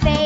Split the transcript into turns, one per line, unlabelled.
face.